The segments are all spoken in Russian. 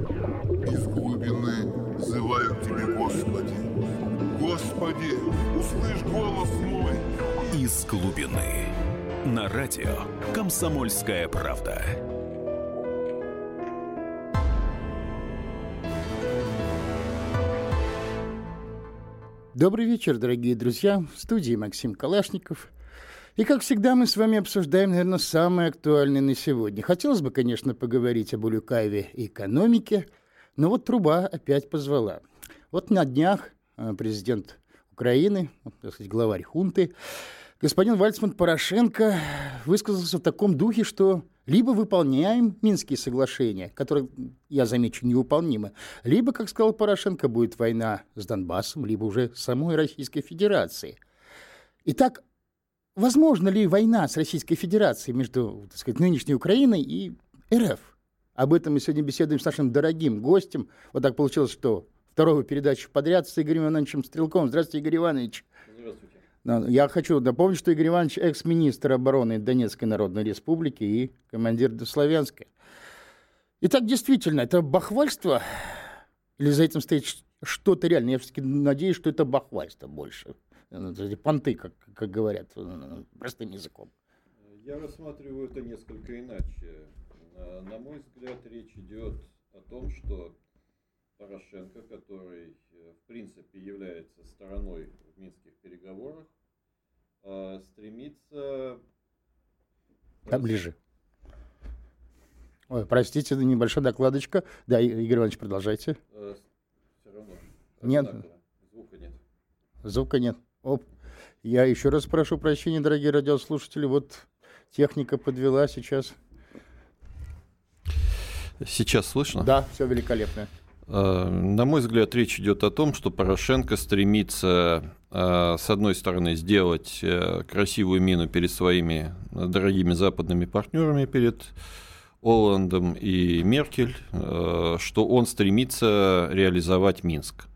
Из глубины взываю к Тебе, Господи. Господи, услышь голос мой. Из глубины. На радио «Комсомольская правда». Добрый вечер, дорогие друзья. В студии Максим Калашников. И, как всегда, мы с вами обсуждаем, наверное, самое актуальное на сегодня. Хотелось бы, конечно, поговорить об Улюкаеве и экономике, но вот труба опять позвала. Вот на днях э, президент Украины, так сказать, главарь хунты, господин Вальцман Порошенко высказался в таком духе, что либо выполняем Минские соглашения, которые, я замечу, невыполнимы, либо, как сказал Порошенко, будет война с Донбассом, либо уже самой Российской Федерацией. Итак, возможно ли война с Российской Федерацией между, так сказать, нынешней Украиной и РФ? Об этом мы сегодня беседуем с нашим дорогим гостем. Вот так получилось, что вторую передачу подряд с Игорем Ивановичем Стрелковым. Здравствуйте, Игорь Иванович. Здравствуйте. Я хочу напомнить, что Игорь Иванович экс-министр обороны Донецкой Народной Республики и командир Славянска. Итак, действительно, это бахвальство или за этим стоит что-то реальное? Я все-таки надеюсь, что это бахвальство больше. Эти понты, как, как говорят простым языком. Я рассматриваю это несколько иначе. На мой взгляд, речь идет о том, что Порошенко, который э, в принципе является стороной в минских переговорах, э, стремится... Да, ближе. Ой, простите, небольшая докладочка. Да, Игорь Иванович, продолжайте. Э, Все равно. Нет. Звука нет. Звука нет. Оп. Я еще раз прошу прощения, дорогие радиослушатели. Вот техника подвела сейчас. Сейчас слышно? Да, все великолепно. Э, на мой взгляд, речь идет о том, что Порошенко стремится, э, с одной стороны, сделать э, красивую мину перед своими дорогими западными партнерами, перед Оландом и Меркель, что он стремится реализовать Минск.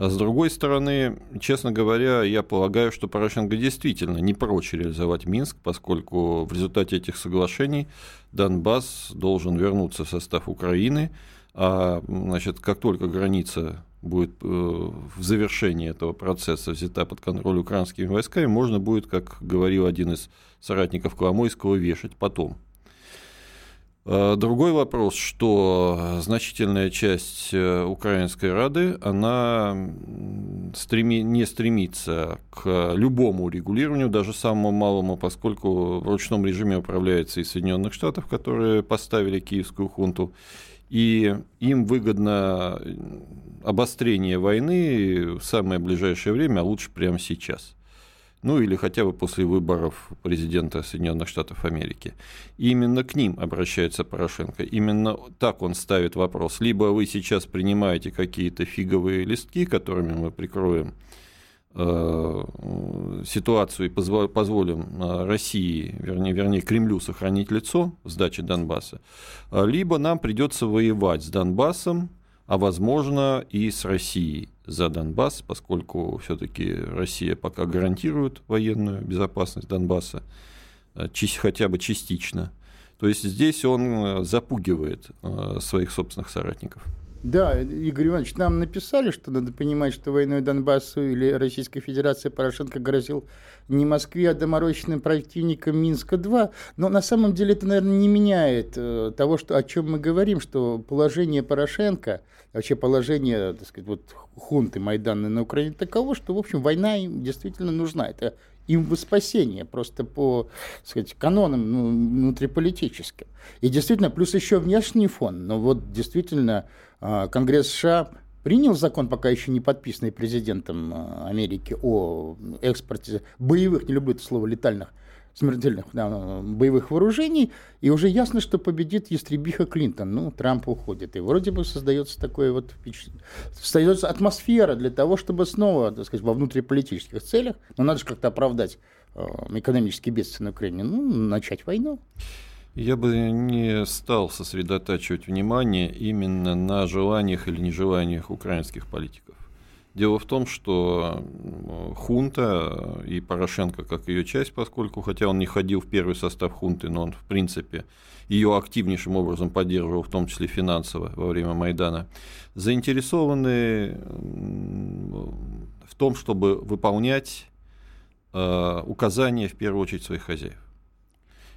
А с другой стороны, честно говоря, я полагаю, что Порошенко действительно не прочь реализовать Минск, поскольку в результате этих соглашений Донбасс должен вернуться в состав Украины, а значит, как только граница будет э, в завершении этого процесса взята под контроль украинскими войсками, можно будет, как говорил один из соратников Коломойского, вешать потом. А другой вопрос, что значительная часть э, Украинской Рады, она стреми, не стремится к любому регулированию, даже самому малому, поскольку в ручном режиме управляется из Соединенных Штатов, которые поставили киевскую хунту, и им выгодно обострение войны в самое ближайшее время, а лучше прямо сейчас. Ну или хотя бы после выборов президента Соединенных Штатов Америки. И именно к ним обращается Порошенко. Именно так он ставит вопрос. Либо вы сейчас принимаете какие-то фиговые листки, которыми мы прикроем Э, ситуацию и позволим э, России, вернее, вернее Кремлю сохранить лицо в сдаче Донбасса, либо нам придется воевать с Донбассом, а возможно и с Россией за Донбасс, поскольку все-таки Россия пока гарантирует военную безопасность Донбасса, хотя бы частично. То есть здесь он запугивает своих собственных соратников. Да, Игорь Иванович, нам написали, что надо понимать, что войной Донбассу или Российской Федерации Порошенко грозил не Москве, а доморощенным противникам Минска-2. Но на самом деле это, наверное, не меняет э, того, что, о чем мы говорим, что положение Порошенко, вообще положение, так сказать, вот хунты Майдана на Украине таково, что, в общем, война им действительно нужна. Это им во спасение, просто по сказать, канонам ну, внутриполитическим. И действительно, плюс еще внешний фон. Но вот действительно а, Конгресс США принял закон, пока еще не подписанный президентом а, Америки, о экспорте боевых, не люблю это слово, летальных смертельных да, боевых вооружений, и уже ясно, что победит ястребиха Клинтон. Ну, Трамп уходит. И вроде бы создается такое вот. Создается атмосфера для того, чтобы снова, так сказать, во внутриполитических целях, но надо же как-то оправдать э, экономические бедствия на Украине, ну, начать войну. Я бы не стал сосредотачивать внимание именно на желаниях или нежеланиях украинских политиков. Дело в том, что хунта и Порошенко как ее часть, поскольку, хотя он не ходил в первый состав хунты, но он, в принципе, ее активнейшим образом поддерживал, в том числе финансово во время Майдана, заинтересованы в том, чтобы выполнять э, указания, в первую очередь, своих хозяев.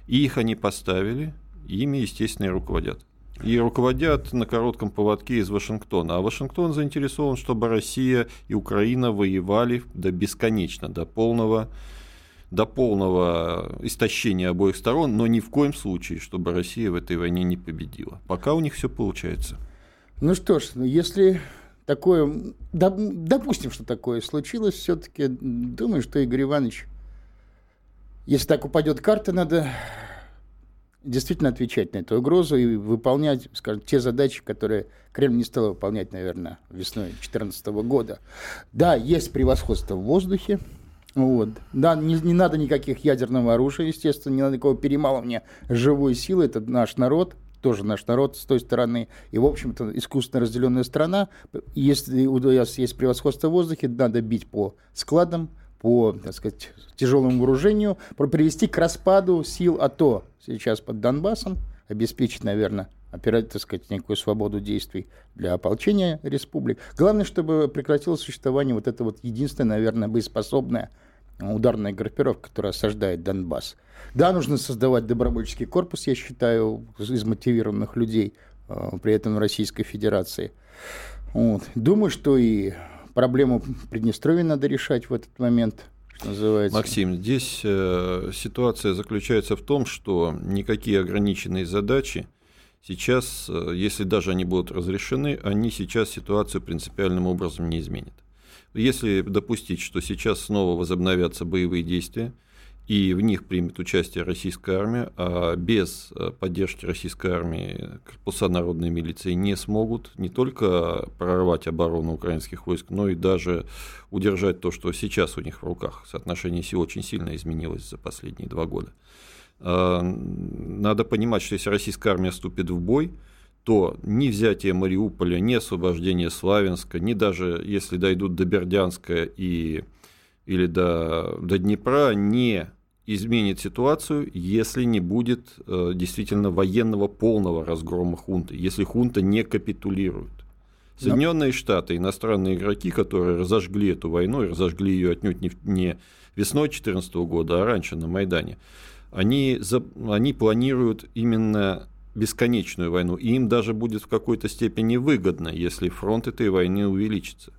И их они поставили, ими, естественно, и руководят и руководят на коротком поводке из Вашингтона. А Вашингтон заинтересован, чтобы Россия и Украина воевали до бесконечно, до полного, до полного истощения обоих сторон, но ни в коем случае, чтобы Россия в этой войне не победила. Пока у них все получается. Ну что ж, ну если такое, допустим, что такое случилось, все-таки думаю, что Игорь Иванович, если так упадет карта, надо действительно отвечать на эту угрозу и выполнять, скажем, те задачи, которые Кремль не стал выполнять, наверное, весной 2014 года. Да, есть превосходство в воздухе, вот. Да, не, не надо никаких ядерного оружия, естественно, не надо никакого перемалывания живой силы. Это наш народ, тоже наш народ с той стороны. И, в общем-то, искусственно разделенная страна. Если у нас есть превосходство в воздухе, надо бить по складам, по, так сказать, тяжелому вооружению, привести к распаду сил АТО сейчас под Донбассом, обеспечить, наверное, опирать, так сказать, некую свободу действий для ополчения республик. Главное, чтобы прекратилось существование вот это вот единственная, наверное, боеспособная ударная группировка, которая осаждает Донбасс. Да, нужно создавать добровольческий корпус, я считаю, из мотивированных людей, э, при этом Российской Федерации. Вот. Думаю, что и проблему Приднестровья надо решать в этот момент. Что называется. Максим, здесь э, ситуация заключается в том, что никакие ограниченные задачи сейчас, э, если даже они будут разрешены, они сейчас ситуацию принципиальным образом не изменят. Если допустить, что сейчас снова возобновятся боевые действия, и в них примет участие российская армия, а без э, поддержки российской армии корпуса народной милиции не смогут не только прорвать оборону украинских войск, но и даже удержать то, что сейчас у них в руках. Соотношение сил очень сильно изменилось за последние два года. А, надо понимать, что если российская армия вступит в бой, то ни взятие Мариуполя, ни освобождение Славянска, ни даже если дойдут до Бердянска и или до, до Днепра не изменит ситуацию, если не будет э, действительно военного полного разгрома хунты, если хунта не капитулирует. Соединенные да. Штаты, иностранные игроки, которые разожгли эту войну и разожгли ее отнюдь не, не весной 2014 года, а раньше на Майдане, они, за, они планируют именно бесконечную войну, и им даже будет в какой-то степени выгодно, если фронт этой войны увеличится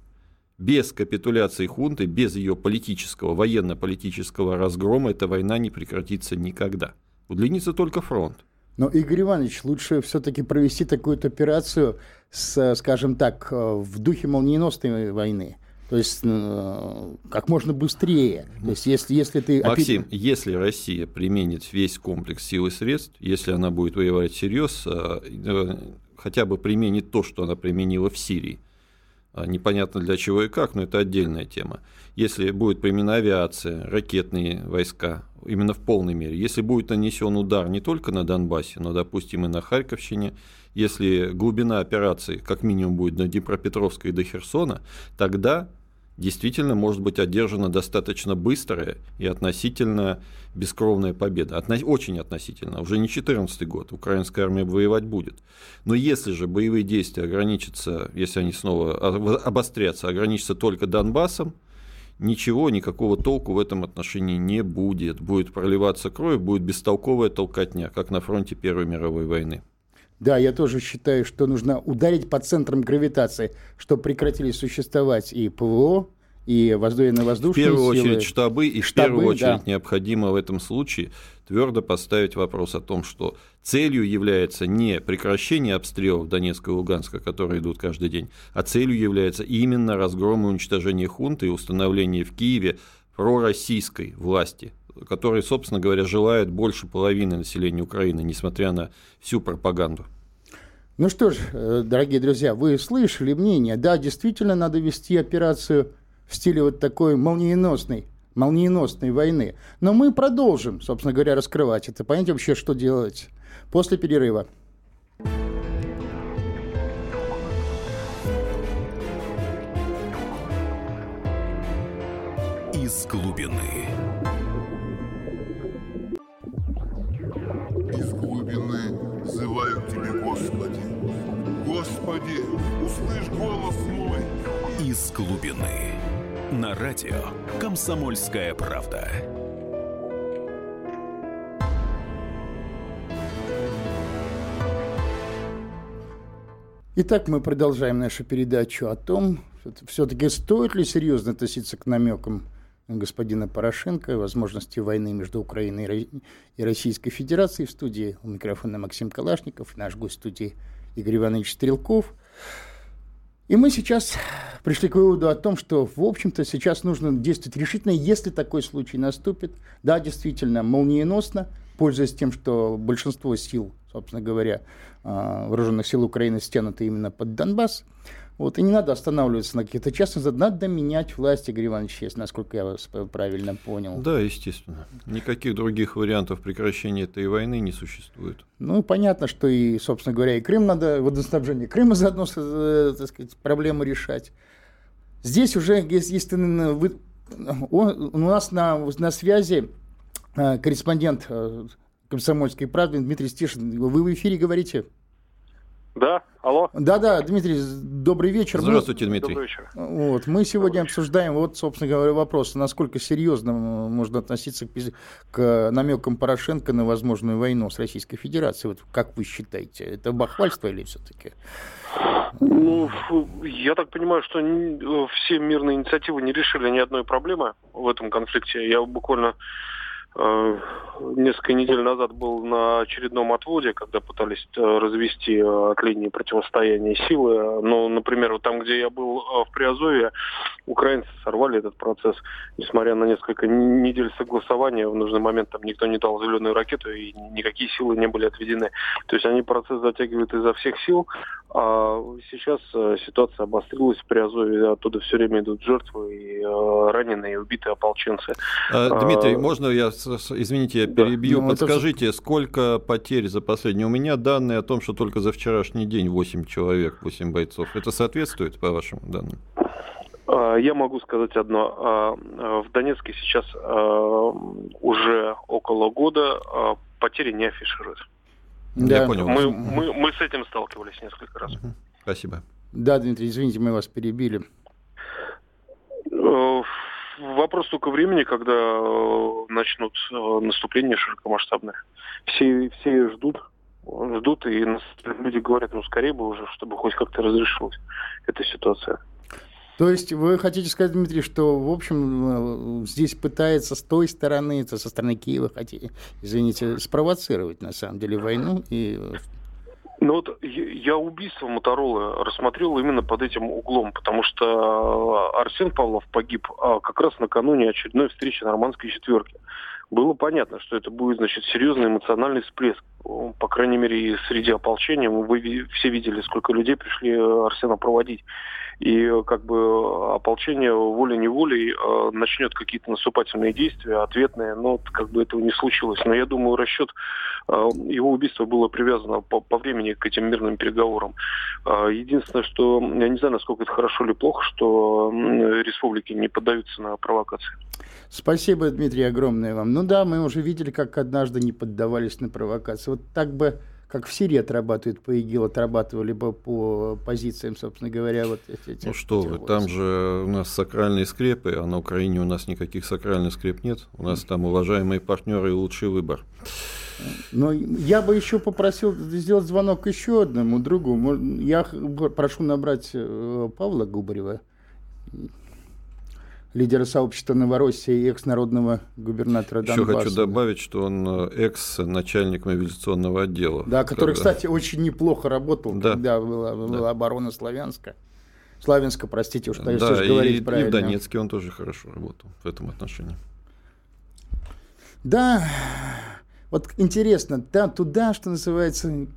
без капитуляции хунты, без ее политического, военно-политического разгрома эта война не прекратится никогда. Удлинится только фронт. Но, Игорь Иванович, лучше все-таки провести такую операцию, с, скажем так, э, в духе молниеносной войны. То есть э, как можно быстрее. То есть если, если ты... Максим, если Россия применит весь комплекс сил и средств, если она будет воевать всерьез, э, хотя бы применит то, что она применила в Сирии, непонятно для чего и как, но это отдельная тема. Если будет применена авиация, ракетные войска, именно в полной мере, если будет нанесен удар не только на Донбассе, но, допустим, и на Харьковщине, если глубина операции как минимум будет до Днепропетровска и до Херсона, тогда действительно может быть одержана достаточно быстрая и относительно бескровная победа. Отно... Очень относительно. Уже не 14 год. Украинская армия воевать будет. Но если же боевые действия ограничатся, если они снова обострятся, ограничатся только Донбассом, ничего, никакого толку в этом отношении не будет. Будет проливаться кровь, будет бестолковая толкотня, как на фронте Первой мировой войны. Да, я тоже считаю, что нужно ударить по центрам гравитации, чтобы прекратили существовать и ПВО, и воздушно-воздушные В первую силы. очередь штабы, и штабы, в первую очередь да. необходимо в этом случае твердо поставить вопрос о том, что целью является не прекращение обстрелов Донецка и Луганска, которые идут каждый день, а целью является именно разгром и уничтожение хунты и установление в Киеве пророссийской власти, который, собственно говоря, желает больше половины населения Украины, несмотря на всю пропаганду. Ну что ж, э, дорогие друзья, вы слышали мнение, да, действительно надо вести операцию в стиле вот такой молниеносной, молниеносной войны. Но мы продолжим, собственно говоря, раскрывать это, понять вообще, что делать после перерыва. из глубины. Из глубины. На радио «Комсомольская правда». Итак, мы продолжаем нашу передачу о том, все-таки стоит ли серьезно относиться к намекам господина Порошенко о возможности войны между Украиной и Российской Федерацией. В студии у микрофона Максим Калашников, наш гость в студии Игорь Иванович Стрелков. И мы сейчас пришли к выводу о том, что, в общем-то, сейчас нужно действовать решительно, если такой случай наступит. Да, действительно, молниеносно, пользуясь тем, что большинство сил, собственно говоря, а, вооруженных сил Украины стянуты именно под Донбасс. Вот, и не надо останавливаться на каких-то частных, надо менять власть, Игорь Иванович, если, насколько я вас правильно понял. Да, естественно. Никаких других вариантов прекращения этой войны не существует. Ну, понятно, что и, собственно говоря, и Крым надо, водоснабжение Крыма заодно, э, так сказать, проблему решать. Здесь уже, если вы, у нас на, на связи э, корреспондент э, комсомольской правды Дмитрий Стешин. Вы в эфире говорите? Да, алло. Да-да, Дмитрий, добрый вечер. Здравствуйте, Дмитрий. Добрый вечер. Вот, мы сегодня добрый обсуждаем, вот, собственно говоря, вопрос, насколько серьезно можно относиться к, к намекам Порошенко на возможную войну с Российской Федерацией. Вот как вы считаете, это бахвальство или все-таки? Ну, я так понимаю, что все мирные инициативы не решили ни одной проблемы в этом конфликте. Я буквально Э, несколько недель назад был на очередном отводе, когда пытались э, развести э, от линии противостояния силы. Но, например, вот там, где я был в Приазове, украинцы сорвали этот процесс. Несмотря на несколько недель согласования, в нужный момент там никто не дал зеленую ракету, и никакие силы не были отведены. То есть они процесс затягивают изо всех сил. А сейчас ситуация обострилась в Приазове, оттуда все время идут жертвы, и раненые, и убитые ополченцы. Дмитрий, а, можно я извините, я перебью. Да. Ну, Подскажите, это... сколько потерь за последние? У меня данные о том, что только за вчерашний день 8 человек, 8 бойцов. Это соответствует по вашим данным? А, я могу сказать одно. А, а, в Донецке сейчас уже около года потери не афишируют. Да. Я понял. Мы, мы, мы с этим сталкивались несколько раз. Спасибо. Да, Дмитрий, извините, мы вас перебили. Вопрос только времени, когда э, начнут э, наступление широкомасштабное. Все, все ждут, ждут, и люди говорят, ну скорее бы уже, чтобы хоть как-то разрешилась эта ситуация. То есть вы хотите сказать, Дмитрий, что, в общем, э, здесь пытается с той стороны, это со стороны Киева, хотите, извините, спровоцировать, на самом деле, войну и ну вот я убийство Моторолы рассмотрел именно под этим углом, потому что э, Арсен Павлов погиб а как раз накануне очередной встречи нормандской четверки. Было понятно, что это будет, значит, серьезный эмоциональный всплеск. По крайней мере, среди ополчения вы все видели, сколько людей пришли э, Арсена проводить и как бы ополчение волей-неволей э, начнет какие-то наступательные действия, ответные, но как бы этого не случилось. Но я думаю, расчет э, его убийства было привязано по, по времени к этим мирным переговорам. Э, единственное, что я не знаю, насколько это хорошо или плохо, что республики не поддаются на провокации. Спасибо, Дмитрий, огромное вам. Ну да, мы уже видели, как однажды не поддавались на провокации. Вот так бы как в Сирии отрабатывают по ИГИЛ, отрабатывали бы по позициям, собственно говоря, вот эти. Ну что вы, там же у нас сакральные скрепы, а на Украине у нас никаких сакральных скреп нет. У нас там уважаемые партнеры и лучший выбор. Но я бы еще попросил сделать звонок еще одному другу. Я прошу набрать э, Павла Губарева лидера сообщества Новороссии и экс-народного губернатора Донбасса. Еще хочу добавить, что он э, экс-начальник мобилизационного отдела. Да, который, когда... кстати, очень неплохо работал, да. когда была, была да. оборона Славянска. Славянска, простите, уж, конечно, да, говорить и, правильно. и в Донецке он тоже хорошо работал в этом отношении. Да, вот интересно, да, туда, что называется,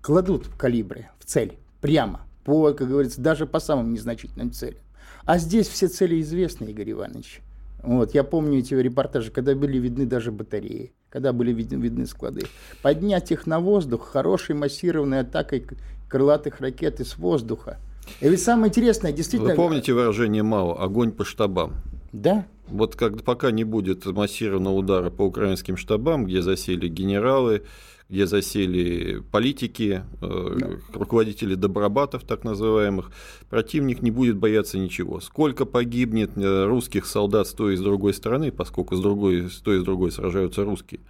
кладут калибры в цель, прямо, по, как говорится, даже по самым незначительным целям. А здесь все цели известны, Игорь Иванович. Вот, я помню эти репортажи, когда были видны даже батареи, когда были видны, видны склады. Поднять их на воздух хорошей массированной атакой крылатых ракет из воздуха. И ведь самое интересное, действительно... Вы помните выражение МАО «огонь по штабам»? Да, Вот как, пока не будет массированного удара по украинским штабам, где засели генералы, где засели политики, э, да. руководители добробатов так называемых, противник не будет бояться ничего. Сколько погибнет э, русских солдат с той и с другой стороны, поскольку с, другой, с той и с другой сражаются русские,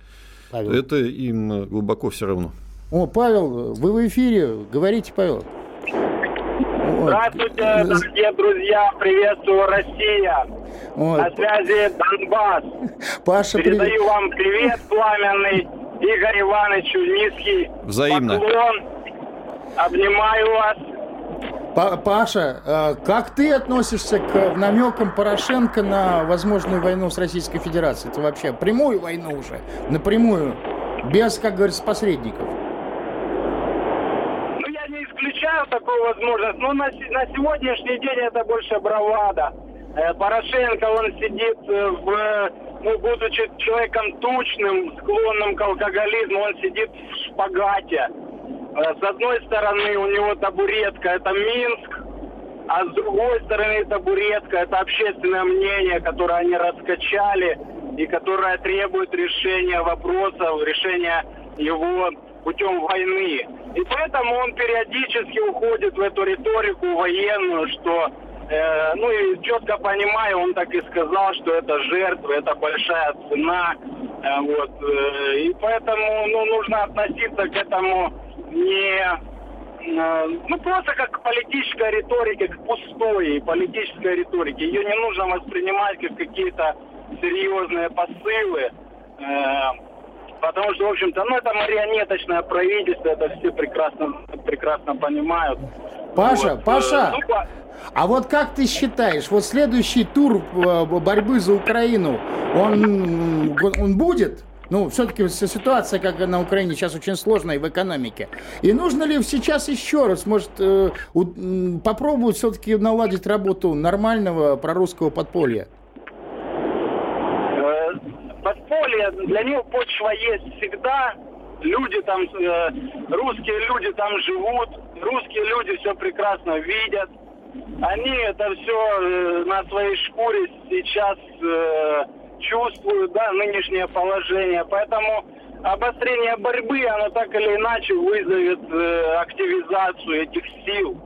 Павел. это им глубоко все равно. О, Павел, вы в эфире, говорите, Павел. Здравствуйте, дорогие друзья, приветствую Россия. Вот. На связи Донбасс. Паша, Передаю привет. вам привет пламенный. Игорь Ивановичу низкий Взаимно. поклон. Обнимаю вас. Паша, э, как ты относишься к намекам Порошенко на возможную войну с Российской Федерацией? Это вообще прямую войну уже, напрямую, без, как говорится, посредников. Ну, я не исключаю такую возможность, но на, на сегодняшний день это больше бравада. Э, Порошенко, он сидит э, в ну, будучи человеком тучным, склонным к алкоголизму, он сидит в шпагате. Э, с одной стороны у него табуретка – это Минск, а с другой стороны табуретка – это общественное мнение, которое они раскачали и которое требует решения вопросов, решения его путем войны. И поэтому он периодически уходит в эту риторику военную, что Э, ну и четко понимаю, он так и сказал, что это жертва, это большая цена. Э, вот, э, и поэтому ну, нужно относиться к этому не э, ну просто как к политической риторике, к пустой политической риторике. Ее не нужно воспринимать как какие-то серьезные посылы. Э, потому что, в общем-то, ну это марионеточное правительство, это все прекрасно, прекрасно понимают. Паша, вот. Паша, ну, а вот как ты считаешь, вот следующий тур э, борьбы за Украину, он, он будет? Ну, все-таки ситуация, как на Украине, сейчас очень сложная в экономике. И нужно ли сейчас еще раз, может, э, попробовать все-таки наладить работу нормального прорусского подполья? Э, подполье, для него почва есть всегда. Люди там, русские люди там живут, русские люди все прекрасно видят они это все э, на своей шкуре сейчас э, чувствуют, да, нынешнее положение. Поэтому обострение борьбы, оно так или иначе вызовет э, активизацию этих сил.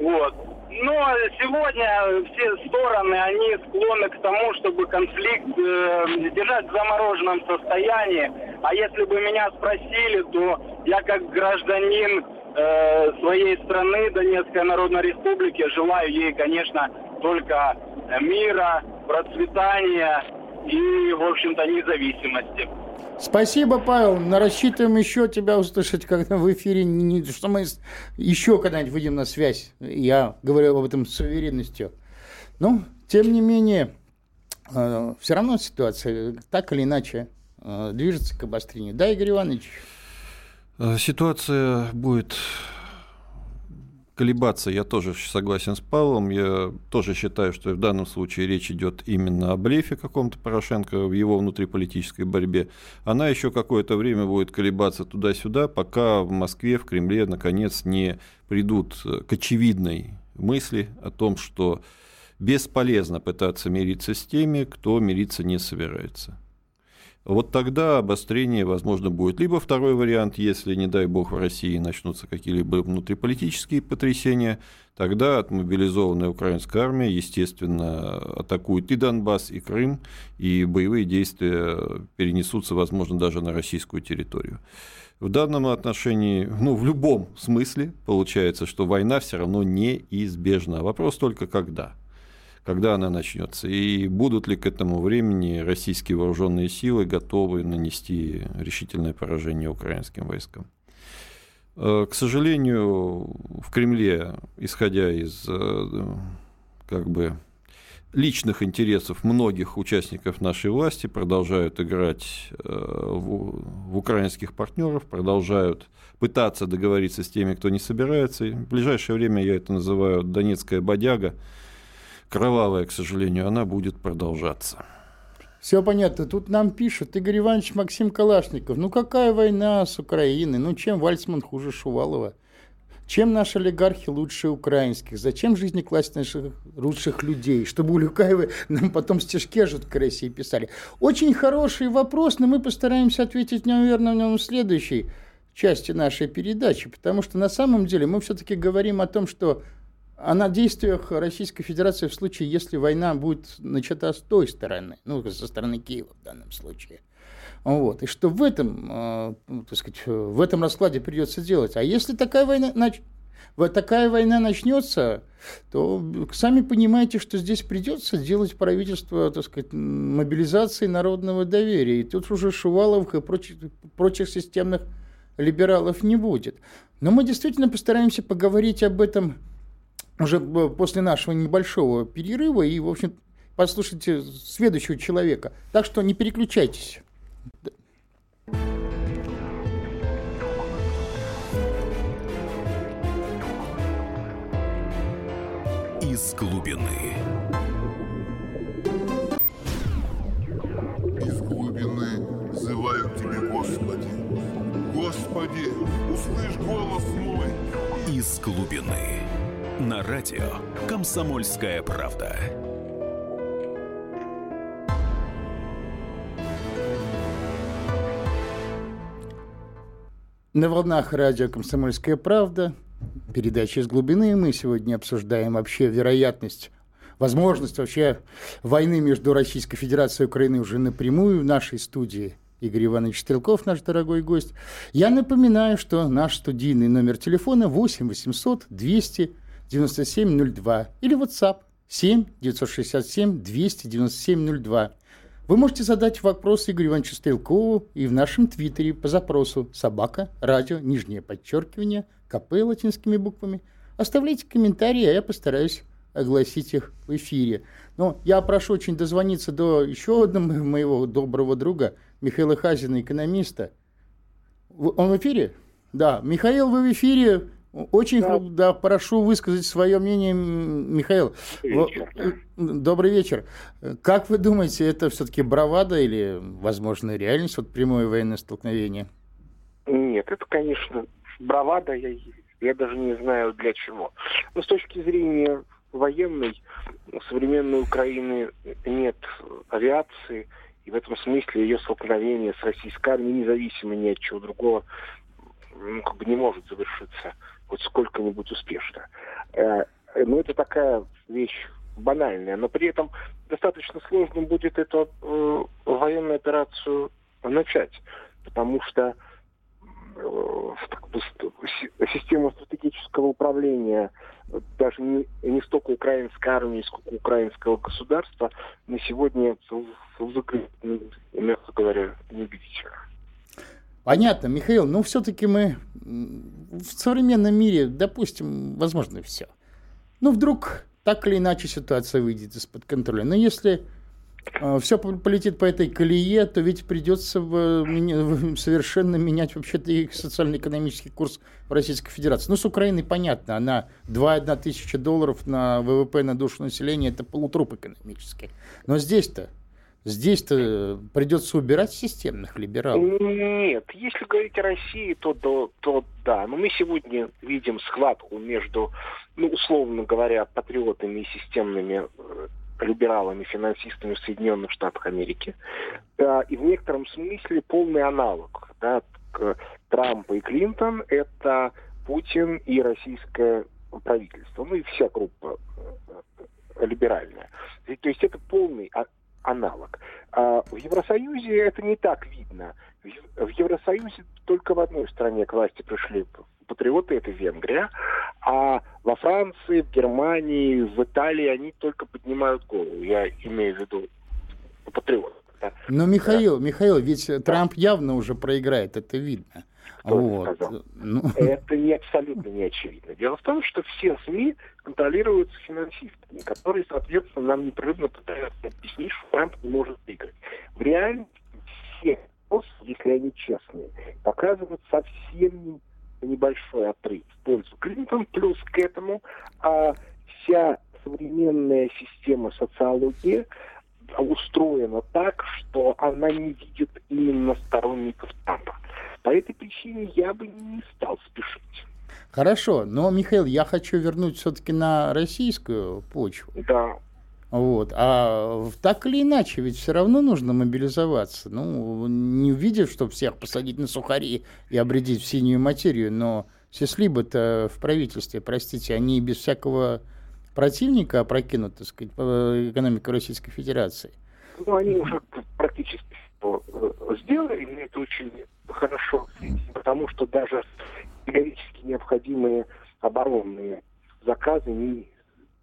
Вот. Но сегодня все стороны, они склонны к тому, чтобы конфликт э, держать в замороженном состоянии. А если бы меня спросили, то я как гражданин э, своей страны, Донецкой Народной Республики. Желаю ей, конечно, только мира, процветания и, в общем-то, независимости. Спасибо, Павел. Рассчитываем еще тебя услышать, когда в эфире, что мы еще когда-нибудь выйдем на связь. Я говорю об этом с уверенностью. Но, тем не менее, э, все равно ситуация так или иначе э, движется к обострению. Да, Игорь Иванович? Э, ситуация будет колебаться, я тоже согласен с Павлом. Я тоже считаю, что в данном случае речь идет именно о блефе каком-то Порошенко в его внутриполитической борьбе. Она еще какое-то время будет колебаться туда-сюда, пока в Москве, в Кремле, наконец, не придут к очевидной мысли о том, что бесполезно пытаться мириться с теми, кто мириться не собирается вот тогда обострение, возможно, будет. Либо второй вариант, если, не дай бог, в России начнутся какие-либо внутриполитические потрясения, тогда отмобилизованная украинская армия, естественно, атакует и Донбасс, и Крым, и боевые действия перенесутся, возможно, даже на российскую территорию. В данном отношении, ну, в любом смысле, получается, что война все равно неизбежна. Вопрос только когда когда она начнется, и будут ли к этому времени российские вооруженные силы готовы нанести решительное поражение украинским войскам. Э, к сожалению, в Кремле, исходя из э, как бы, личных интересов многих участников нашей власти, продолжают играть э, в, украинских партнеров, продолжают пытаться договориться с теми, кто не собирается. И в ближайшее время я это называю «донецкая бодяга», кровавая, к сожалению, она будет продолжаться. Все понятно. Тут нам пишут Игорь Иванович Максим Калашников. Ну какая война с Украиной? Ну чем Вальцман хуже Шувалова? чем наши олигархи лучше украинских, зачем жизни класть наших лучших людей, чтобы у Люкаевы нам потом стишки жуткой России писали. Очень хороший вопрос, но мы постараемся ответить, наверное, в нем в следующей части нашей передачи, потому что на самом деле мы все-таки говорим о том, что о на действиях Российской Федерации в случае, если война будет начата с той стороны, ну, со стороны Киева в данном случае. Вот. И что в этом, э, так сказать, в этом раскладе придется делать. А если такая война, нач... вот такая война начнется, то сами понимаете, что здесь придется делать правительство, так сказать, мобилизации народного доверия. И тут уже Шуваловых и прочих, прочих системных либералов не будет. Но мы действительно постараемся поговорить об этом уже после нашего небольшого перерыва и, в общем, послушайте следующего человека. Так что не переключайтесь. Из глубины. Из глубины зывают тебе, Господи. Господи, услышь голос мой. Из глубины на радио «Комсомольская правда». На волнах радио «Комсомольская правда» передачи из глубины мы сегодня обсуждаем вообще вероятность возможность вообще войны между Российской Федерацией и Украиной уже напрямую в нашей студии. Игорь Иванович Стрелков, наш дорогой гость. Я напоминаю, что наш студийный номер телефона 8 800 200 9702 или WhatsApp 7 967 297 02. Вы можете задать вопрос Игорю Ивановичу Стрелкову и в нашем твиттере по запросу «Собака», «Радио», нижнее подчеркивание, КП латинскими буквами. Оставляйте комментарии, а я постараюсь огласить их в эфире. Но я прошу очень дозвониться до еще одного моего доброго друга, Михаила Хазина, экономиста. Он в эфире? Да. Михаил, вы в эфире. Очень да. да, прошу высказать свое мнение, Михаил. Вечер, да. Добрый вечер. Как вы думаете, это все-таки бравада или, возможно, реальность, вот прямое военное столкновение? Нет, это, конечно, бравада, я, я даже не знаю для чего. Но с точки зрения военной, у современной Украины нет авиации, и в этом смысле ее столкновение с российской армией, независимо ни от чего другого, ну, как бы не может завершиться хоть сколько-нибудь успешно. Э, но это такая вещь банальная, но при этом достаточно сложно будет эту э, военную операцию начать, потому что э, система стратегического управления даже не, не столько украинской армии, сколько украинского государства на сегодня выглядит, мягко говоря, неубедительно. Понятно, Михаил, но все-таки мы в современном мире, допустим, возможно, все. Ну, вдруг так или иначе ситуация выйдет из-под контроля. Но если э, все полетит по этой колее, то ведь придется совершенно менять вообще-то и социально-экономический курс в Российской Федерации. Ну, с Украиной понятно, она 2,1 тысяча долларов на ВВП на душу населения, это полутруп экономический. Но здесь-то Здесь-то придется убирать системных либералов. Нет, если говорить о России, то, то, то да. Но мы сегодня видим схватку между, ну, условно говоря, патриотами и системными э, либералами, финансистами в Соединенных Штатах Америки. Да, и в некотором смысле полный аналог. Да, Трампа и Клинтон – это Путин и российское правительство. Ну и вся группа э, либеральная. То есть это полный а, аналог. А в Евросоюзе это не так видно. В Евросоюзе только в одной стране к власти пришли патриоты, это Венгрия, а во Франции, в Германии, в Италии они только поднимают голову. Я имею в виду патриотов. Да. Но, Михаил, да. Михаил, ведь да. Трамп явно уже проиграет, это видно. Вот. сказал? Ну... Это не абсолютно не очевидно. Дело в том, что все СМИ контролируются финансистами, которые, соответственно, нам непрерывно пытаются объяснить, что Трамп не может выиграть. В реальности все если они честные, показывают совсем небольшой отрыв в пользу Клинтон, плюс к этому а, вся современная система социологии устроена так, что она не видит именно сторонников Трампа. По этой причине я бы не стал спешить. Хорошо, но, Михаил, я хочу вернуть все-таки на российскую почву. Да. Вот. А так или иначе, ведь все равно нужно мобилизоваться. Ну, не увидев, чтобы всех посадить на сухари и обредить в синюю материю, но Сеслибы-то в правительстве, простите, они без всякого противника опрокинут, так сказать, экономику Российской Федерации. Ну, они уже практически э, сделали, и это очень хорошо, потому что даже категорически необходимые оборонные заказы не,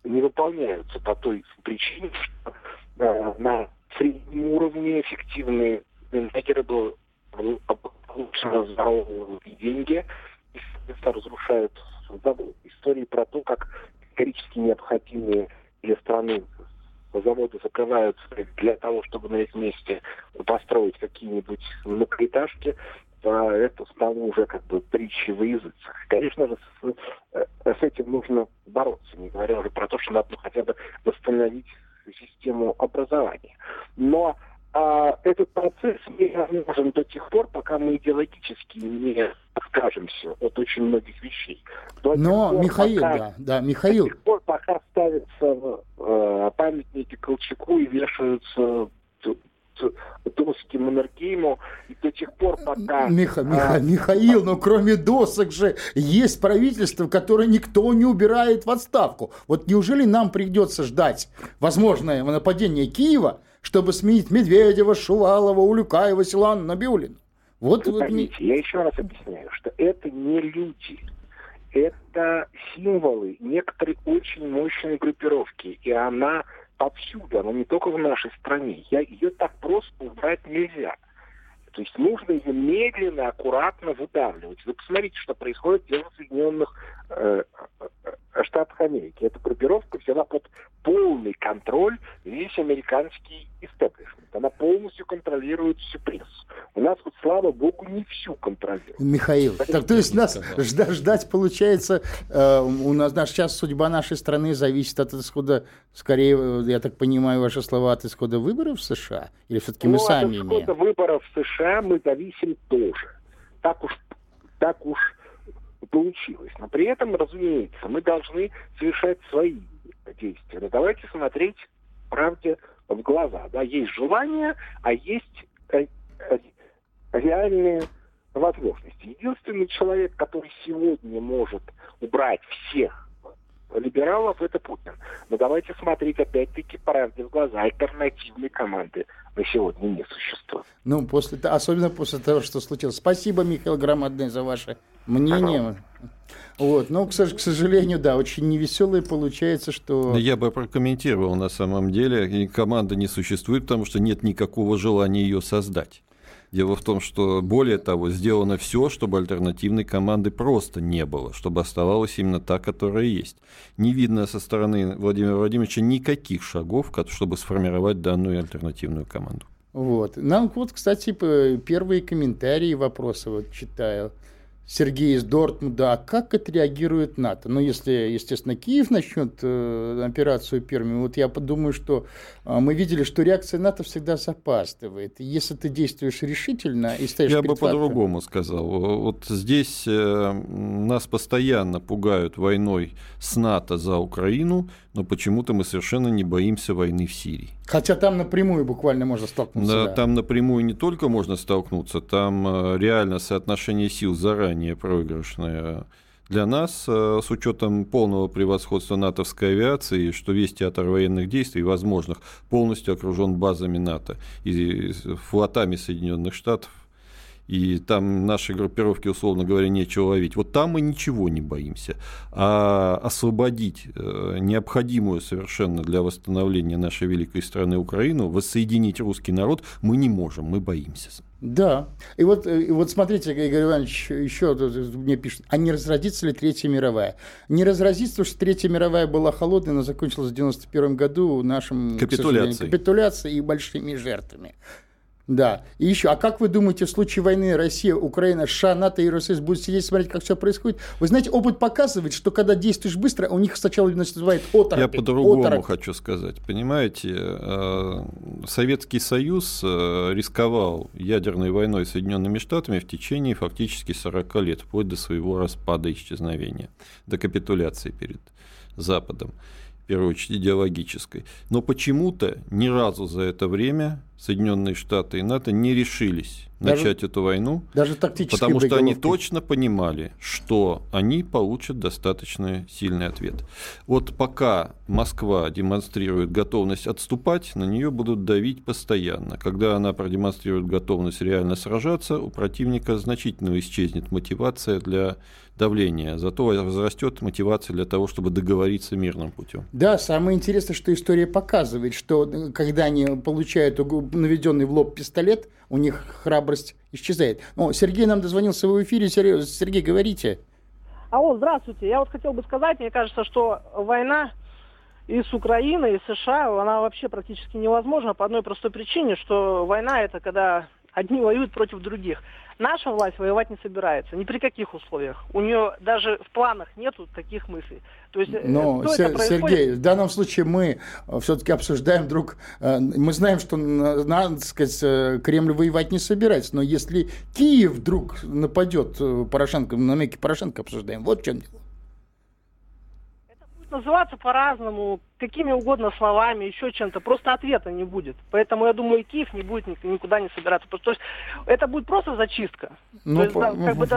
не выполняются по той причине, что э, на среднем уровне эффективные бензекеры были получено здоровые деньги, и, разрушают завод. Истории про то, как категорически необходимые для страны заводы закрываются для того, чтобы на их месте построить какие-нибудь многоэтажки, это стало уже как бы притчей в языцах. Конечно же, с, э, с этим нужно бороться, не говоря уже про то, что надо хотя бы восстановить систему образования. Но а, этот процесс не возможен до тех пор, пока мы идеологически не откажемся от очень многих вещей. До Но, пор, Михаил, пока, да, да, Михаил. До тех пор, пока ставятся э, памятники Колчаку и вешаются доски Маннергейму, и до тех пор, пока... Миха, Миха, а, Михаил, но кроме досок же есть правительство, которое никто не убирает в отставку. Вот неужели нам придется ждать возможное нападение Киева, чтобы сменить Медведева, Шувалова, Улюкаева, Силан, Набиулин? Вот, вот Подождите, я еще раз объясняю, что это не люди. Это символы некоторой очень мощной группировки. И она повсюду, она не только в нашей стране. Я, ее так просто убрать нельзя. То есть нужно ее медленно, аккуратно выдавливать. Вы посмотрите, что происходит в Соединенных э, э, Штатах Америки. Эта группировка взяла под полный контроль весь американский истеблишмент. Она полностью контролирует всю прессу. У нас, вот, слава богу, не всю контролирует. Михаил, так, то есть нас ждать, ждать получается, э, у нас наш, сейчас судьба нашей страны зависит от исхода, скорее, э, я так понимаю, ваши слова, от исхода выборов в США? Или все-таки мы ну, сами от исхода имеем? выборов в США мы зависим тоже. Так уж, так уж получилось. Но при этом, разумеется, мы должны совершать свои действия. Но давайте смотреть правде в глаза. Да, есть желание, а есть э, э, реальные возможности. Единственный человек, который сегодня может убрать всех либералов, это Путин. Но давайте смотреть опять-таки правде в глаза. Альтернативной команды на сегодня не существует. Ну, после, особенно после того, что случилось. Спасибо, Михаил Громадный, за ваше мнение. Вот, но, к, к сожалению, да, очень невеселое получается, что... Я бы прокомментировал на самом деле. Команда не существует, потому что нет никакого желания ее создать. Дело в том, что более того, сделано все, чтобы альтернативной команды просто не было, чтобы оставалась именно та, которая есть. Не видно со стороны Владимира Владимировича никаких шагов, чтобы сформировать данную альтернативную команду. Вот. Нам вот, кстати, первые комментарии, вопросы вот читаю. Сергей из Дортмунда, а как отреагирует НАТО? Ну, если, естественно, Киев начнет э, операцию Перми, вот я подумаю, что э, мы видели, что реакция НАТО всегда запаздывает. Если ты действуешь решительно и стоишь Я бы по-другому сказал. Вот здесь э, нас постоянно пугают войной с НАТО за Украину, но почему-то мы совершенно не боимся войны в Сирии. Хотя там напрямую буквально можно столкнуться. Да, да. там напрямую не только можно столкнуться, там э, реально соотношение сил заранее проигрышное для нас, э, с учетом полного превосходства натовской авиации, что весь театр военных действий возможных полностью окружен базами НАТО и флотами Соединенных Штатов и там нашей группировки, условно говоря, нечего ловить. Вот там мы ничего не боимся. А освободить э, необходимую совершенно для восстановления нашей великой страны Украину, воссоединить русский народ мы не можем, мы боимся. Да. И вот, э, и вот смотрите, Игорь Иванович еще мне пишет, а не разразится ли Третья мировая? Не разразится, потому что Третья мировая была холодной, но закончилась в 91 году нашим капитуляцией. капитуляцией и большими жертвами. Да. И еще, а как вы думаете, в случае войны Россия, Украина, США, НАТО и РСС будут сидеть смотреть, как все происходит? Вы знаете, опыт показывает, что когда действуешь быстро, у них сначала называют оторопь. Я по-другому хочу сказать. Понимаете, э, Советский Союз э, рисковал ядерной войной с Соединенными Штатами в течение фактически 40 лет, вплоть до своего распада, исчезновения, до капитуляции перед Западом в первую очередь идеологической. Но почему-то ни разу за это время Соединенные Штаты и НАТО не решились даже, начать эту войну, даже потому что они точно понимали, что они получат достаточно сильный ответ. Вот пока Москва демонстрирует готовность отступать, на нее будут давить постоянно. Когда она продемонстрирует готовность реально сражаться, у противника значительно исчезнет мотивация для давления, зато возрастет мотивация для того, чтобы договориться мирным путем. Да, самое интересное, что история показывает, что когда они получают наведенный в лоб пистолет, у них храбрость исчезает. Ну, Сергей нам дозвонился в эфире. Сергей, говорите. Алло, здравствуйте. Я вот хотел бы сказать, мне кажется, что война и с Украиной, и с США, она вообще практически невозможна по одной простой причине, что война это когда одни воюют против других. Наша власть воевать не собирается, ни при каких условиях. У нее даже в планах нету таких мыслей. То есть, э, Но, Сергей, в данном случае мы э, все-таки обсуждаем друг... Э, мы знаем, что, надо сказать, Кремль воевать не собирается, но если Киев вдруг нападет Порошенко, намеки Порошенко обсуждаем, вот в чем дело называться по-разному, какими угодно словами, еще чем-то. Просто ответа не будет. Поэтому я думаю, Киев не будет никуда не собираться. То есть это будет просто зачистка. Ну, То есть, по... как бы,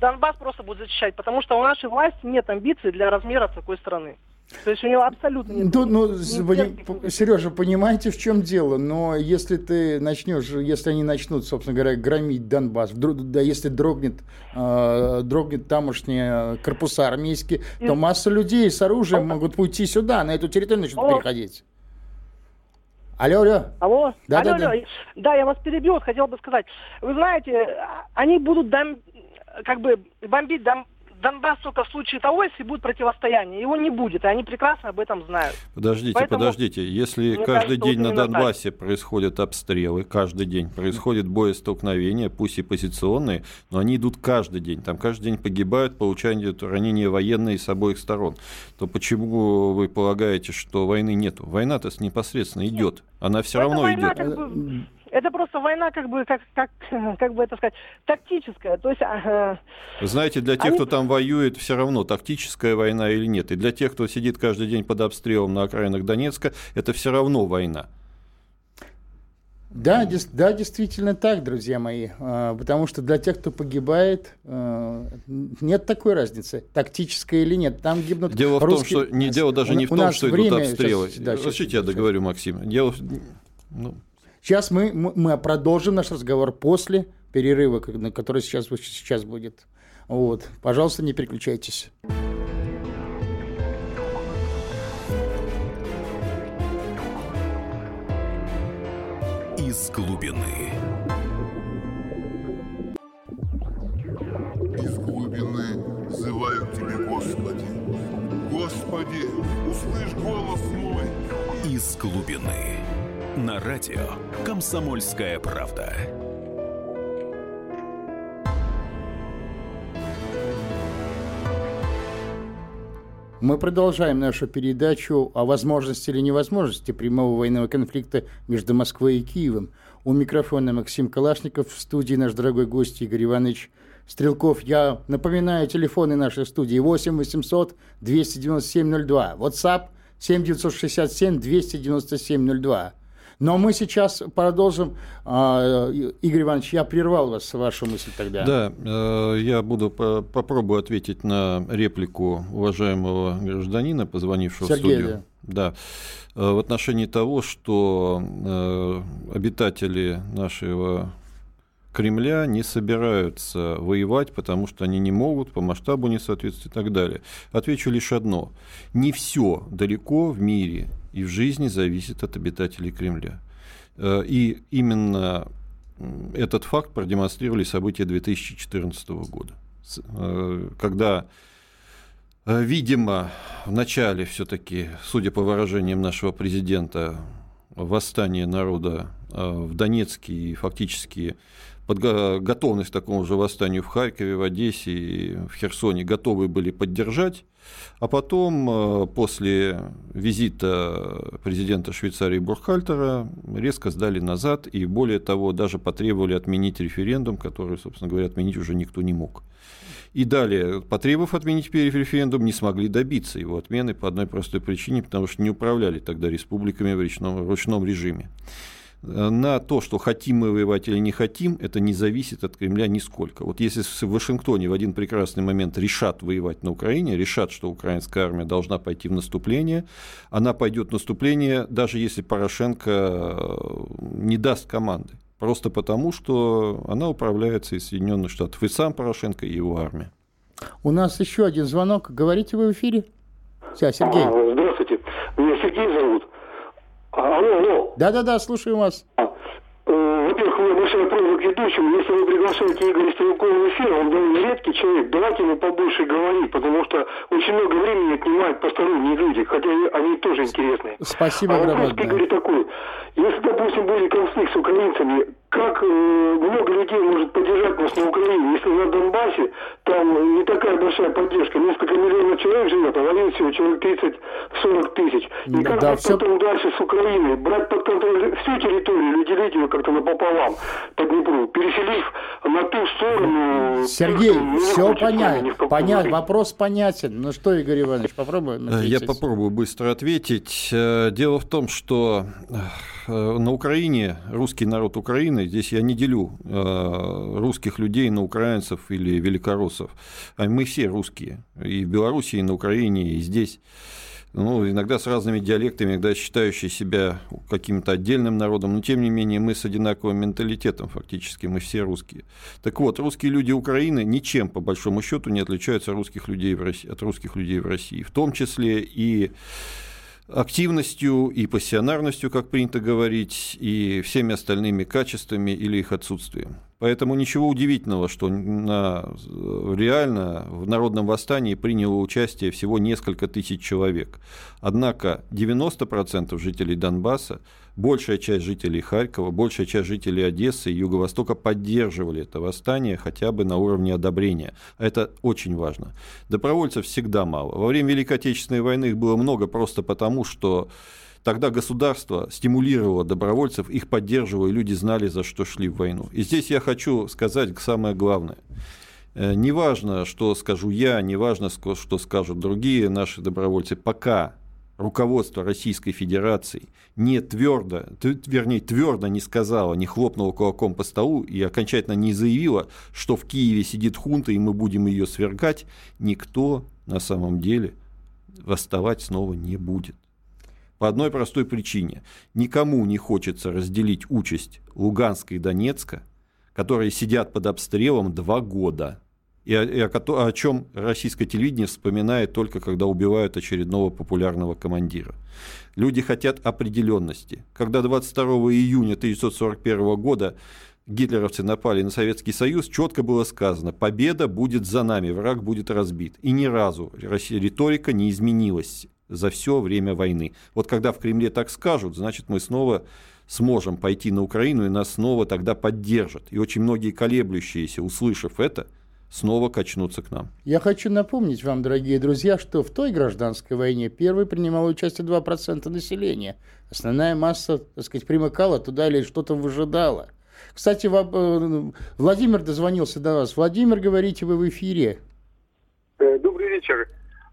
Донбасс просто будет зачищать, потому что у нашей власти нет амбиций для размера такой страны. То есть у него абсолютно нет. Ну, ну Сережа, понимаете, в чем дело? Но если ты начнешь, если они начнут, собственно говоря, громить Донбасс, да, если дрогнет, э, дрогнет тамошние корпуса армейские, И... то масса людей с оружием О... могут уйти сюда, на эту территорию начнут О... переходить. Алло, алло. Алло, да, алло, да, алло. Да. да, я вас перебил, хотел бы сказать. Вы знаете, они будут дом, как бы бомбить дом, Донбасс только в случае того, если будет противостояние. Его не будет, и они прекрасно об этом знают. Подождите, Поэтому, подождите. Если каждый кажется, день на Донбассе так. происходят обстрелы, каждый день происходит боестолкновения, пусть и позиционные, но они идут каждый день. Там каждый день погибают, получают ранения военные с обоих сторон. То почему вы полагаете, что войны нет? Война-то непосредственно идет. Она все равно идет. Как бы это просто война, как бы, как, как, как бы это сказать, тактическая. То есть, э, знаете, для тех, они... кто там воюет, все равно тактическая война или нет. И для тех, кто сидит каждый день под обстрелом на окраинах Донецка, это все равно война. Да, да, действительно так, друзья мои. А, потому что для тех, кто погибает, а, нет такой разницы, тактическая или нет. Там гибнут Дело русские... в том, что не дело даже не в том, что время... идут обстрелы. Сейчас, да, Разрешите, я договорю, Максим. Дело ну, Сейчас мы, мы продолжим наш разговор после перерыва, который сейчас, сейчас будет. Вот. Пожалуйста, не переключайтесь. Из глубины. Из глубины взывают тебе, Господи. Господи, услышь голос мой. Из глубины на радио «Комсомольская правда». Мы продолжаем нашу передачу о возможности или невозможности прямого военного конфликта между Москвой и Киевом. У микрофона Максим Калашников, в студии наш дорогой гость Игорь Иванович Стрелков. Я напоминаю, телефоны нашей студии 8 800 297 02, WhatsApp 7 967 297 02. Но мы сейчас продолжим. А, Игорь Иванович, я прервал вас, вашу мысль тогда. Да, э, я буду попробую ответить на реплику уважаемого гражданина, позвонившего Сергей, в студию. Да. Э, в отношении того, что э, обитатели нашего Кремля не собираются воевать, потому что они не могут, по масштабу не соответствуют и так далее. Отвечу лишь одно. Не все далеко в мире и в жизни зависит от обитателей Кремля. Э, и именно этот факт продемонстрировали события 2014 года, э, когда, э, видимо, в начале все-таки, судя по выражениям нашего президента, восстание народа в Донецке и фактически готовность к такому же восстанию в Харькове, в Одессе и в Херсоне готовы были поддержать. А потом, э, после визита президента Швейцарии Бурхальтера, резко сдали назад и, более того, даже потребовали отменить референдум, который, собственно говоря, отменить уже никто не мог. И далее, потребовав отменить референдум, не смогли добиться его отмены по одной простой причине, потому что не управляли тогда республиками в ручном, ручном режиме на то, что хотим мы воевать или не хотим, это не зависит от Кремля нисколько. Вот если в Вашингтоне в один прекрасный момент решат воевать на Украине, решат, что украинская армия должна пойти в наступление, она пойдет в наступление, даже если Порошенко э, не даст команды. Просто потому, что она управляется из Соединенных Штатов. И сам Порошенко, и его армия. У нас еще один звонок. Говорите вы в эфире? Все, Сергей. А, здравствуйте. Меня Сергей зовут. Алло, алло. Да-да-да, слушаю вас. А, э, во-первых, у меня большая просьба к ведущему. Если вы приглашаете Игоря Стрелкова в эфир, он довольно редкий человек, давайте ему побольше говорить, потому что очень много времени отнимают посторонние люди, хотя они тоже интересные. Спасибо, а вопрос к Игорю такой. Если, допустим, будет конфликт с украинцами, как э, много людей может поддержать нас на Украине, если на Донбассе там не такая большая поддержка, несколько миллионов человек живет, а в всего человек 30-40 тысяч. И как да, все... потом дальше с Украиной брать под контроль всю территорию или делить ее как-то напополам по Днепру, переселив на ту сторону... Сергей, тех, все понятно, понятно, вопрос понятен. Ну что, Игорь Иванович, попробуем ответить? Я попробую быстро ответить. Э, дело в том, что э, на Украине, русский народ Украины, здесь я не делю э, русских людей на украинцев или великороссов. А мы все русские. И в Беларуси, и на Украине, и здесь. Ну, иногда с разными диалектами, иногда считающие себя каким-то отдельным народом, но тем не менее мы с одинаковым менталитетом фактически, мы все русские. Так вот, русские люди Украины ничем, по большому счету, не отличаются от русских людей в России, от русских людей в России, в том числе и активностью и пассионарностью, как принято говорить, и всеми остальными качествами или их отсутствием. Поэтому ничего удивительного, что на, реально в народном восстании приняло участие всего несколько тысяч человек. Однако 90% жителей Донбасса, большая часть жителей Харькова, большая часть жителей Одессы и Юго-Востока поддерживали это восстание хотя бы на уровне одобрения. Это очень важно. Добровольцев всегда мало. Во время Великой Отечественной войны их было много просто потому, что Тогда государство стимулировало добровольцев, их поддерживало, и люди знали, за что шли в войну. И здесь я хочу сказать самое главное. Э, неважно, что скажу я, неважно, что скажут другие наши добровольцы, пока руководство Российской Федерации не твердо, вернее, твердо не сказала, не хлопнула кулаком по столу и окончательно не заявила, что в Киеве сидит хунта, и мы будем ее свергать, никто на самом деле восставать снова не будет. По одной простой причине. Никому не хочется разделить участь Луганска и Донецка, которые сидят под обстрелом два года. И о, о, о чем российское телевидение вспоминает только когда убивают очередного популярного командира. Люди хотят определенности. Когда 22 июня 1941 года гитлеровцы напали на Советский Союз, четко было сказано, победа будет за нами, враг будет разбит. И ни разу риторика не изменилась за все время войны. Вот когда в Кремле так скажут, значит мы снова сможем пойти на Украину, и нас снова тогда поддержат. И очень многие колеблющиеся, услышав это, снова качнутся к нам. Я хочу напомнить вам, дорогие друзья, что в той гражданской войне первой принимало участие 2% населения. Основная масса, так сказать, примыкала туда или что-то выжидала. Кстати, э, Владимир дозвонился до вас. Владимир, говорите вы в эфире. Э, добрый вечер.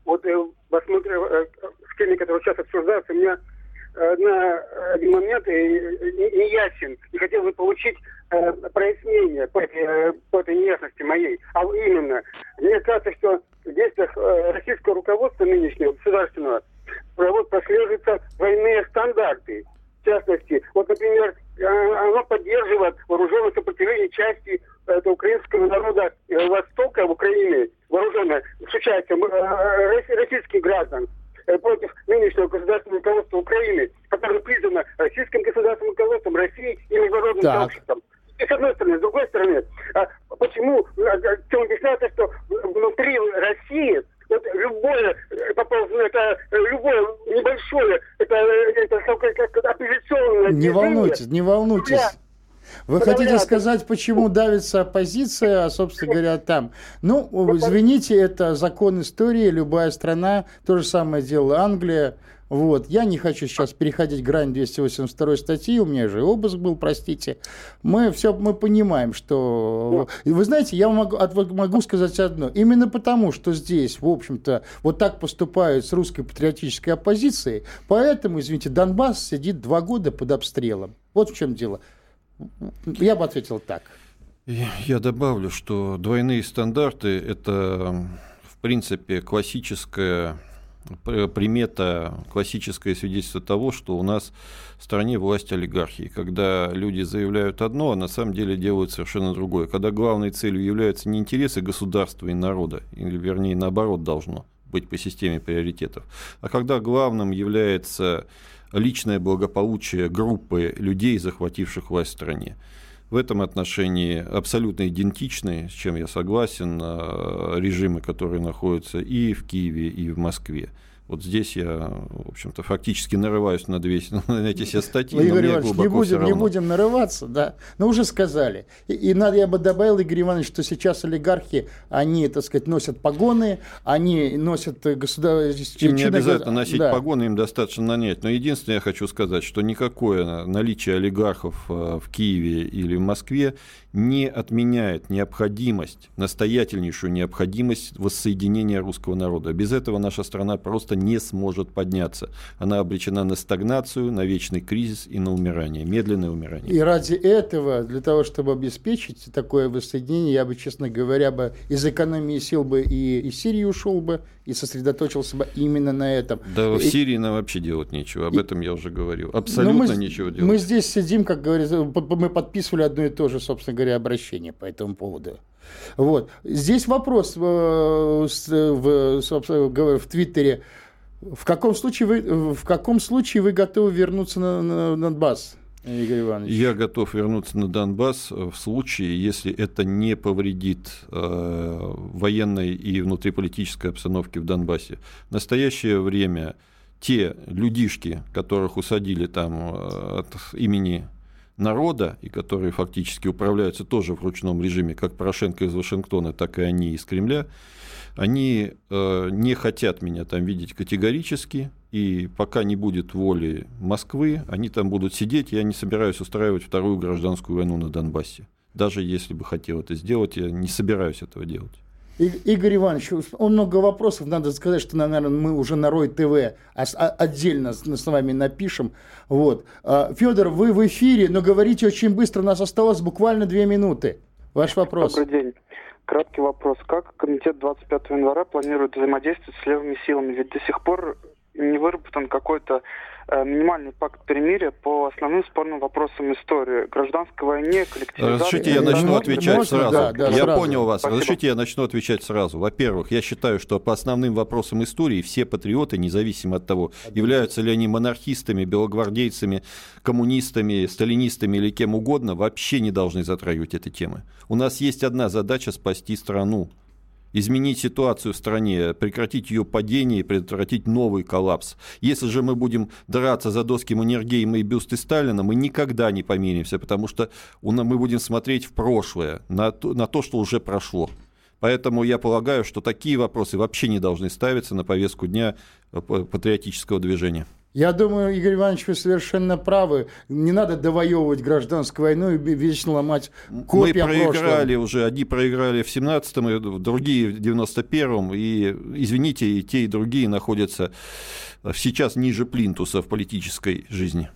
Вот э, посмотрел э, в теме, которая сейчас обсуждается, у меня на один момент не ясен. И хотел бы получить э, прояснение по этой, по этой неясности моей. А именно, мне кажется, что в действиях российского руководства нынешнего, государственного, вот прослеживаются военные стандарты. В частности, вот, например, оно поддерживает вооруженное сопротивление части это, украинского народа Востока в Украине, вооруженное с участием российских граждан против нынешнего государственного руководства Украины, которое признано российским государственным руководством России и международным так. сообществом. С одной стороны, с другой стороны, почему, чем объясняется, что внутри России вот любое поползное, это любое небольшое, это, это, это как оппозиционное Не волнуйтесь, не волнуйтесь. Вы хотите сказать, почему давится оппозиция, а, собственно говоря, там? Ну, извините, это закон истории, любая страна, то же самое делала. Англия, вот. Я не хочу сейчас переходить грань 282 статьи, у меня же обыск был, простите. Мы все мы понимаем, что... Вы знаете, я могу, могу сказать одно. Именно потому, что здесь, в общем-то, вот так поступают с русской патриотической оппозицией, поэтому, извините, Донбасс сидит два года под обстрелом. Вот в чем дело. Я бы ответил так. Я добавлю, что двойные стандарты – это, в принципе, классическая примета, классическое свидетельство того, что у нас в стране власть олигархии, когда люди заявляют одно, а на самом деле делают совершенно другое, когда главной целью являются не интересы государства и народа, или вернее наоборот должно быть по системе приоритетов, а когда главным является личное благополучие группы людей, захвативших власть в стране в этом отношении абсолютно идентичны, с чем я согласен, э, режимы, которые находятся и в Киеве, и в Москве. Вот здесь я, в общем-то, фактически нарываюсь на, две, на эти все статьи. Ну, Игорь Иванович, не будем, не будем нарываться, да. Но уже сказали. И, и надо, я бы добавил, Игорь Иванович, что сейчас олигархи, они, так сказать, носят погоны, они носят государственные... Им не обязательно носить да. погоны, им достаточно нанять. Но единственное, я хочу сказать, что никакое наличие олигархов э, в Киеве или в Москве не отменяет необходимость, настоятельнейшую необходимость воссоединения русского народа. Без этого наша страна просто не сможет подняться. Она обречена на стагнацию, на вечный кризис и на умирание, медленное умирание. И ради этого, для того, чтобы обеспечить такое воссоединение, я бы, честно говоря, бы из экономии сил бы и из Сирии ушел бы, и сосредоточился бы именно на этом. Да, в Сирии нам вообще делать нечего, об этом я уже говорил. Абсолютно мы, нечего делать. Мы здесь сидим, как говорится, мы подписывали одно и то же, собственно говоря, обращение по этому поводу. Вот. Здесь вопрос в, в, в, в Твиттере. В каком случае вы, в каком случае вы готовы вернуться на, на, на Донбасс? Игорь Иванович. Я готов вернуться на Донбасс в случае, если это не повредит э, военной и внутриполитической обстановке в Донбассе. В настоящее время те людишки, которых усадили там э, от имени народа, и которые фактически управляются тоже в ручном режиме, как Порошенко из Вашингтона, так и они из Кремля, они э, не хотят меня там видеть категорически, и пока не будет воли Москвы, они там будут сидеть. Я не собираюсь устраивать вторую гражданскую войну на Донбассе. Даже если бы хотел это сделать, я не собираюсь этого делать. Игорь Иванович, много вопросов. Надо сказать, что, наверное, мы уже на Рой ТВ отдельно с вами напишем. Вот. А, Федор, вы в эфире, но говорите очень быстро. У нас осталось буквально две минуты. Ваш вопрос. Добрый день. Краткий вопрос. Как комитет 25 января планирует взаимодействовать с левыми силами? Ведь до сих пор не выработан какой-то э, минимальный пакт перемирия по основным спорным вопросам истории. Гражданской войне, коллективизации... Разрешите, я начну отвечать Можно? сразу. Да, да, я сразу. понял вас. Спасибо. Разрешите, я начну отвечать сразу. Во-первых, я считаю, что по основным вопросам истории все патриоты, независимо от того, являются ли они монархистами, белогвардейцами, коммунистами, сталинистами или кем угодно, вообще не должны затрагивать эти темы. У нас есть одна задача – спасти страну изменить ситуацию в стране, прекратить ее падение и предотвратить новый коллапс. Если же мы будем драться за доски Маннергейма и бюсты Сталина, мы никогда не помиримся, потому что мы будем смотреть в прошлое, на то, на то что уже прошло. Поэтому я полагаю, что такие вопросы вообще не должны ставиться на повестку дня э, патриотического движения. Я думаю, Игорь Иванович, вы совершенно правы. Не надо довоевывать гражданскую войну и вечно ломать копья Мы проиграли уже. Одни проиграли в 17-м, другие в 91-м. И, извините, и те, и другие находятся сейчас ниже плинтуса в политической жизни.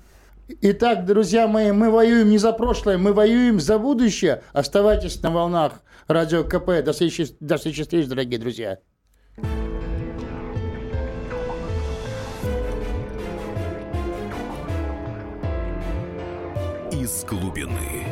Итак, друзья мои, мы воюем не за прошлое, мы воюем за будущее. Оставайтесь на волнах радио КП. До встречи, до встречи встреч, дорогие друзья. Из глубины.